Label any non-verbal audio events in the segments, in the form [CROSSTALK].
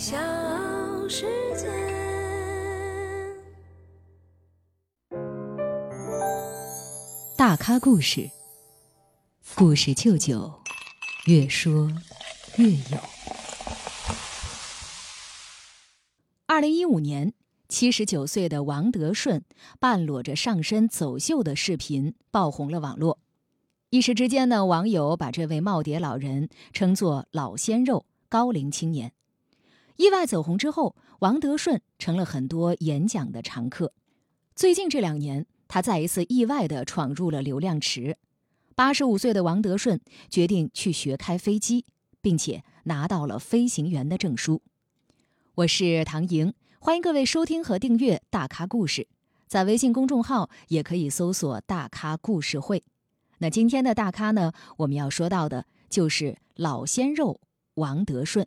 小世界。大咖故事，故事舅舅，越说越有。二零一五年，七十九岁的王德顺半裸着上身走秀的视频爆红了网络，一时之间呢，网友把这位耄耋老人称作“老鲜肉”、“高龄青年”。意外走红之后，王德顺成了很多演讲的常客。最近这两年，他再一次意外地闯入了流量池。八十五岁的王德顺决定去学开飞机，并且拿到了飞行员的证书。我是唐莹，欢迎各位收听和订阅《大咖故事》，在微信公众号也可以搜索“大咖故事会”。那今天的大咖呢，我们要说到的就是老鲜肉王德顺。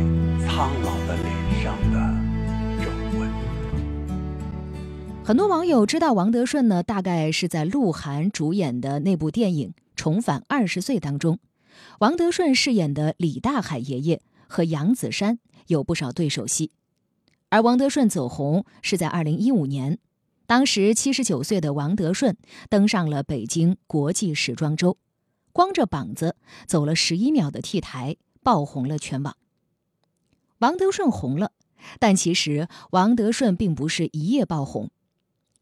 很多网友知道王德顺呢，大概是在鹿晗主演的那部电影《重返二十岁》当中，王德顺饰演的李大海爷爷和杨子姗有不少对手戏。而王德顺走红是在二零一五年，当时七十九岁的王德顺登上了北京国际时装周，光着膀子走了十一秒的 T 台，爆红了全网。王德顺红了，但其实王德顺并不是一夜爆红。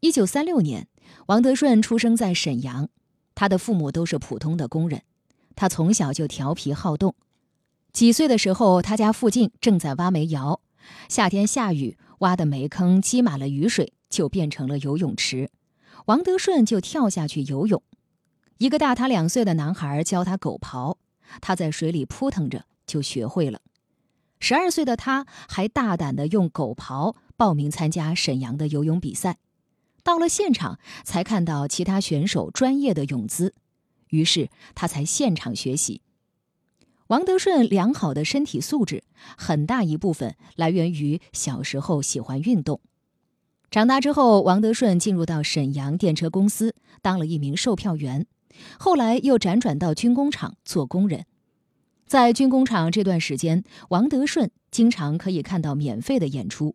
一九三六年，王德顺出生在沈阳，他的父母都是普通的工人。他从小就调皮好动，几岁的时候，他家附近正在挖煤窑，夏天下雨，挖的煤坑积满了雨水，就变成了游泳池。王德顺就跳下去游泳。一个大他两岁的男孩教他狗刨，他在水里扑腾着就学会了。十二岁的他还大胆地用狗刨报名参加沈阳的游泳比赛。到了现场，才看到其他选手专业的泳姿，于是他才现场学习。王德顺良好的身体素质，很大一部分来源于小时候喜欢运动。长大之后，王德顺进入到沈阳电车公司当了一名售票员，后来又辗转到军工厂做工人。在军工厂这段时间，王德顺经常可以看到免费的演出。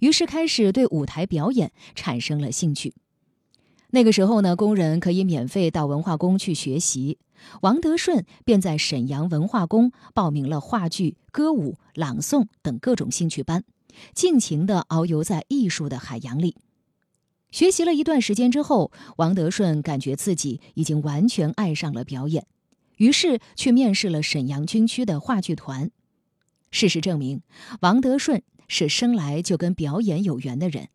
于是开始对舞台表演产生了兴趣。那个时候呢，工人可以免费到文化宫去学习，王德顺便在沈阳文化宫报名了话剧、歌舞、朗诵等各种兴趣班，尽情地遨游在艺术的海洋里。学习了一段时间之后，王德顺感觉自己已经完全爱上了表演，于是去面试了沈阳军区的话剧团。事实证明，王德顺。是生来就跟表演有缘的人，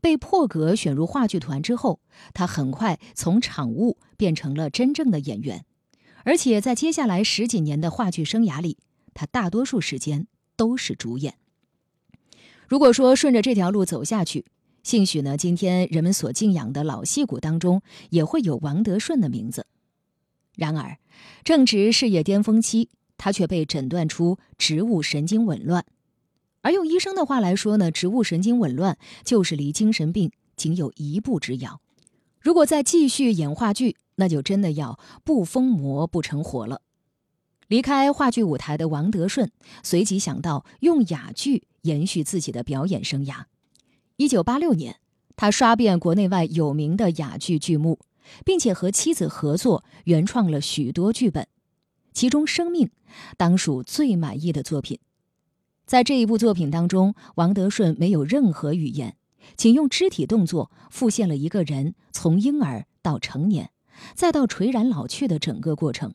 被破格选入话剧团之后，他很快从场务变成了真正的演员，而且在接下来十几年的话剧生涯里，他大多数时间都是主演。如果说顺着这条路走下去，兴许呢，今天人们所敬仰的老戏骨当中也会有王德顺的名字。然而，正值事业巅峰期，他却被诊断出植物神经紊乱。而用医生的话来说呢，植物神经紊乱就是离精神病仅有一步之遥。如果再继续演话剧，那就真的要不疯魔不成活了。离开话剧舞台的王德顺，随即想到用哑剧延续自己的表演生涯。一九八六年，他刷遍国内外有名的哑剧剧目，并且和妻子合作原创了许多剧本，其中《生命》当属最满意的作品。在这一部作品当中，王德顺没有任何语言，仅用肢体动作复现了一个人从婴儿到成年，再到垂然老去的整个过程。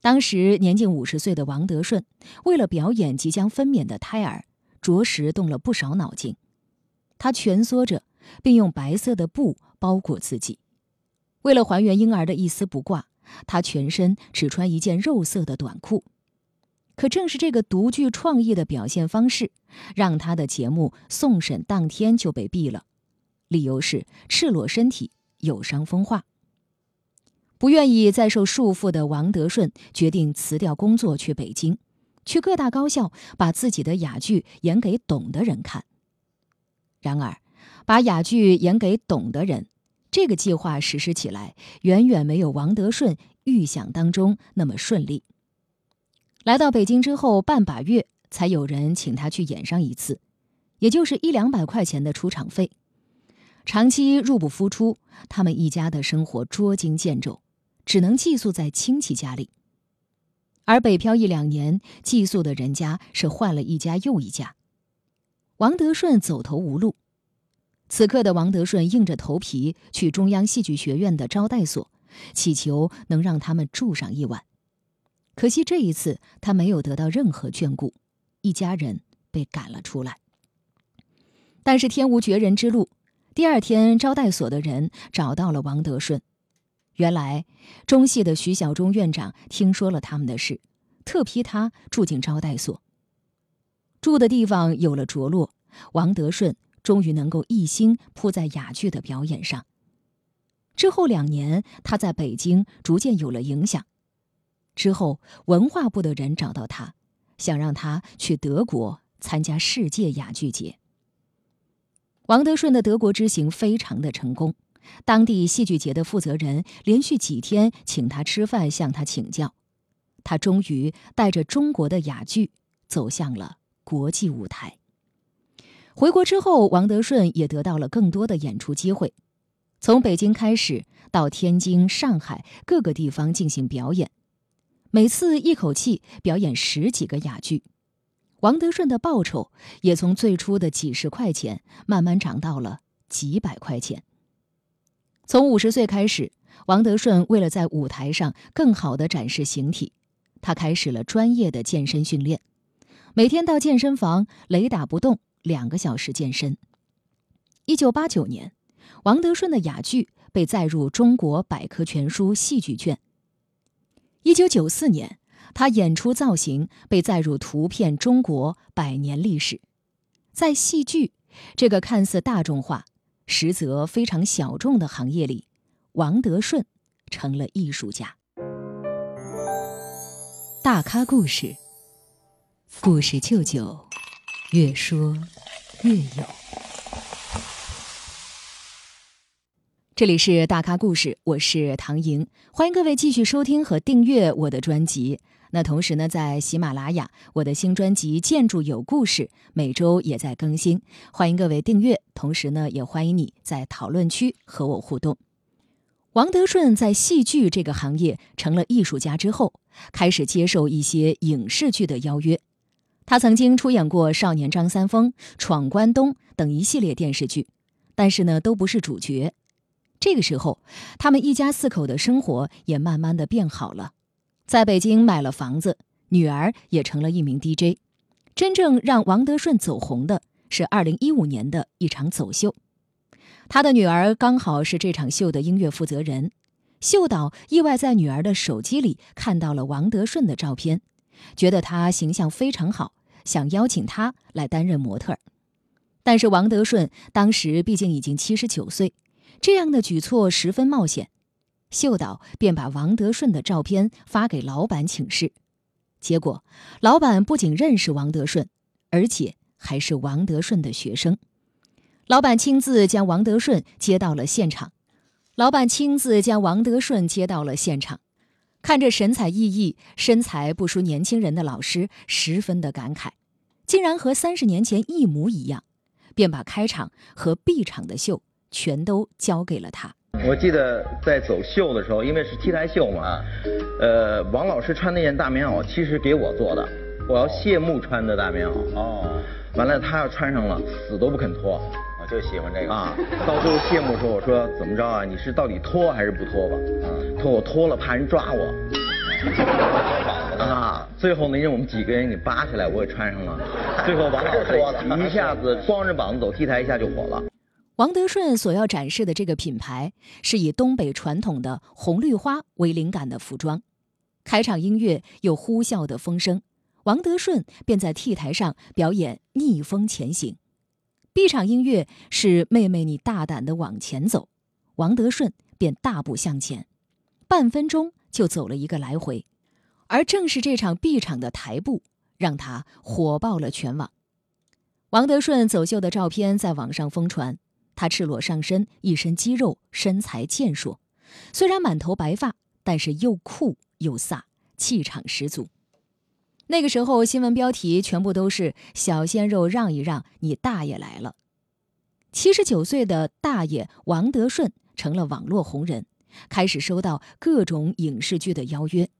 当时年近五十岁的王德顺，为了表演即将分娩的胎儿，着实动了不少脑筋。他蜷缩着，并用白色的布包裹自己，为了还原婴儿的一丝不挂，他全身只穿一件肉色的短裤。可正是这个独具创意的表现方式，让他的节目送审当天就被毙了，理由是赤裸身体有伤风化。不愿意再受束缚的王德顺决定辞掉工作，去北京，去各大高校把自己的哑剧演给懂的人看。然而，把哑剧演给懂的人，这个计划实施起来远远没有王德顺预想当中那么顺利。来到北京之后半把月，才有人请他去演上一次，也就是一两百块钱的出场费。长期入不敷出，他们一家的生活捉襟见肘，只能寄宿在亲戚家里。而北漂一两年，寄宿的人家是换了一家又一家。王德顺走投无路，此刻的王德顺硬着头皮去中央戏剧学院的招待所，祈求能让他们住上一晚。可惜这一次他没有得到任何眷顾，一家人被赶了出来。但是天无绝人之路，第二天招待所的人找到了王德顺。原来中戏的徐小中院长听说了他们的事，特批他住进招待所。住的地方有了着落，王德顺终于能够一心扑在哑剧的表演上。之后两年，他在北京逐渐有了影响。之后，文化部的人找到他，想让他去德国参加世界哑剧节。王德顺的德国之行非常的成功，当地戏剧节的负责人连续几天请他吃饭，向他请教，他终于带着中国的哑剧走向了国际舞台。回国之后，王德顺也得到了更多的演出机会，从北京开始，到天津、上海各个地方进行表演。每次一口气表演十几个哑剧，王德顺的报酬也从最初的几十块钱慢慢涨到了几百块钱。从五十岁开始，王德顺为了在舞台上更好的展示形体，他开始了专业的健身训练，每天到健身房雷打不动两个小时健身。一九八九年，王德顺的哑剧被载入《中国百科全书》戏剧卷。一九九四年，他演出造型被载入《图片中国百年历史》。在戏剧这个看似大众化，实则非常小众的行业里，王德顺成了艺术家。大咖故事，故事舅舅，越说越有。这里是大咖故事，我是唐莹，欢迎各位继续收听和订阅我的专辑。那同时呢，在喜马拉雅，我的新专辑《建筑有故事》每周也在更新，欢迎各位订阅。同时呢，也欢迎你在讨论区和我互动。王德顺在戏剧这个行业成了艺术家之后，开始接受一些影视剧的邀约。他曾经出演过《少年张三丰》《闯关东》等一系列电视剧，但是呢，都不是主角。这个时候，他们一家四口的生活也慢慢的变好了，在北京买了房子，女儿也成了一名 DJ。真正让王德顺走红的是二零一五年的一场走秀，他的女儿刚好是这场秀的音乐负责人。秀导意外在女儿的手机里看到了王德顺的照片，觉得他形象非常好，想邀请他来担任模特。但是王德顺当时毕竟已经七十九岁。这样的举措十分冒险，秀导便把王德顺的照片发给老板请示。结果，老板不仅认识王德顺，而且还是王德顺的学生。老板亲自将王德顺接到了现场。老板亲自将王德顺接到了现场，看着神采奕奕、身材不输年轻人的老师，十分的感慨，竟然和三十年前一模一样，便把开场和闭场的秀。全都交给了他。我记得在走秀的时候，因为是 T 台秀嘛，呃，王老师穿那件大棉袄其实给我做的，我要谢幕穿的大棉袄。哦，完了，他要穿上了，死都不肯脱我就喜欢这个啊。到最后谢幕说：“我说怎么着啊？你是到底脱还是不脱吧？”啊他说我脱了，怕人抓我。啊，最后呢，让我们几个人给扒下来，我也穿上了。最后王老师 [LAUGHS] 一下子光着膀子走 T 台，一下就火了。王德顺所要展示的这个品牌，是以东北传统的红绿花为灵感的服装。开场音乐有呼啸的风声，王德顺便在 T 台上表演逆风前行。B 场音乐是“妹妹你大胆的往前走”，王德顺便大步向前，半分钟就走了一个来回。而正是这场 B 场的台步，让他火爆了全网。王德顺走秀的照片在网上疯传。他赤裸上身，一身肌肉，身材健硕。虽然满头白发，但是又酷又飒，气场十足。那个时候，新闻标题全部都是“小鲜肉让一让，你大爷来了”。七十九岁的大爷王德顺成了网络红人，开始收到各种影视剧的邀约，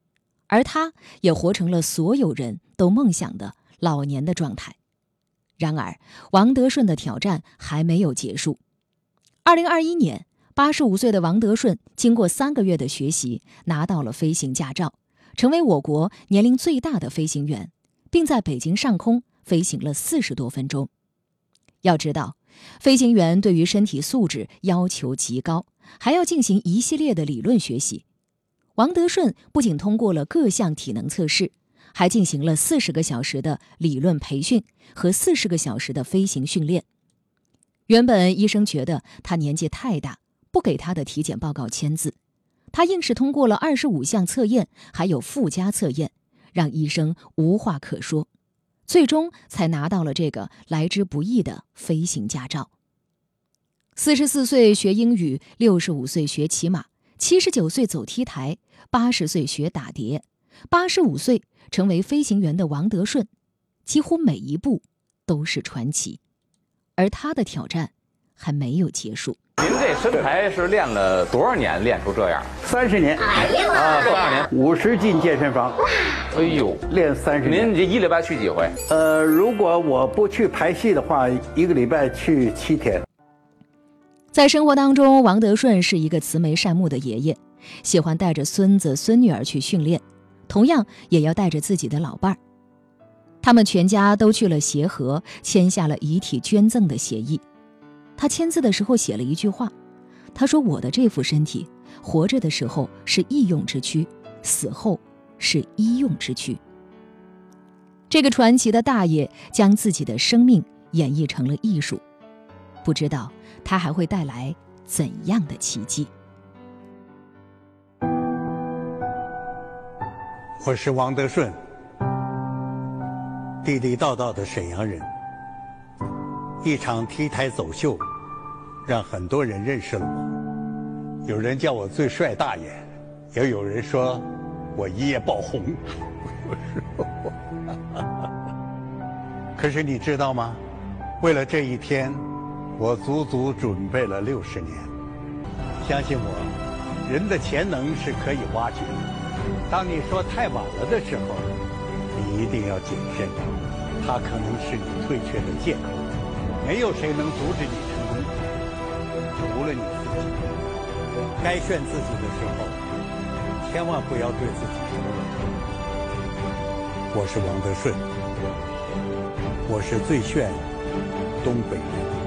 而他也活成了所有人都梦想的老年的状态。然而，王德顺的挑战还没有结束。二零二一年，八十五岁的王德顺经过三个月的学习，拿到了飞行驾照，成为我国年龄最大的飞行员，并在北京上空飞行了四十多分钟。要知道，飞行员对于身体素质要求极高，还要进行一系列的理论学习。王德顺不仅通过了各项体能测试。还进行了四十个小时的理论培训和四十个小时的飞行训练。原本医生觉得他年纪太大，不给他的体检报告签字，他硬是通过了二十五项测验，还有附加测验，让医生无话可说，最终才拿到了这个来之不易的飞行驾照。四十四岁学英语，六十五岁学骑马，七十九岁走 T 台，八十岁学打碟，八十五岁。成为飞行员的王德顺，几乎每一步都是传奇，而他的挑战还没有结束。您这身材是练了多少年练出这样？三十年啊，多少年？五十进健身房，哎呦，练三十年。您这一礼拜去几回？呃，如果我不去排戏的话，一个礼拜去七天。在生活当中，王德顺是一个慈眉善目的爷爷，喜欢带着孙子孙女儿去训练。同样也要带着自己的老伴儿，他们全家都去了协和，签下了遗体捐赠的协议。他签字的时候写了一句话，他说：“我的这副身体，活着的时候是义用之躯，死后是医用之躯。”这个传奇的大爷将自己的生命演绎成了艺术，不知道他还会带来怎样的奇迹。我是王德顺，地地道道的沈阳人。一场 T 台走秀，让很多人认识了我。有人叫我最帅大爷，也有人说我一夜爆红。[LAUGHS] 可是你知道吗？为了这一天，我足足准备了六十年。相信我，人的潜能是可以挖掘的。当你说太晚了的时候，你一定要谨慎，它可能是你退却的借口。没有谁能阻止你成功，除了你自己。该炫自己的时候，千万不要对自己说冷。我是王德顺，我是最炫东北人。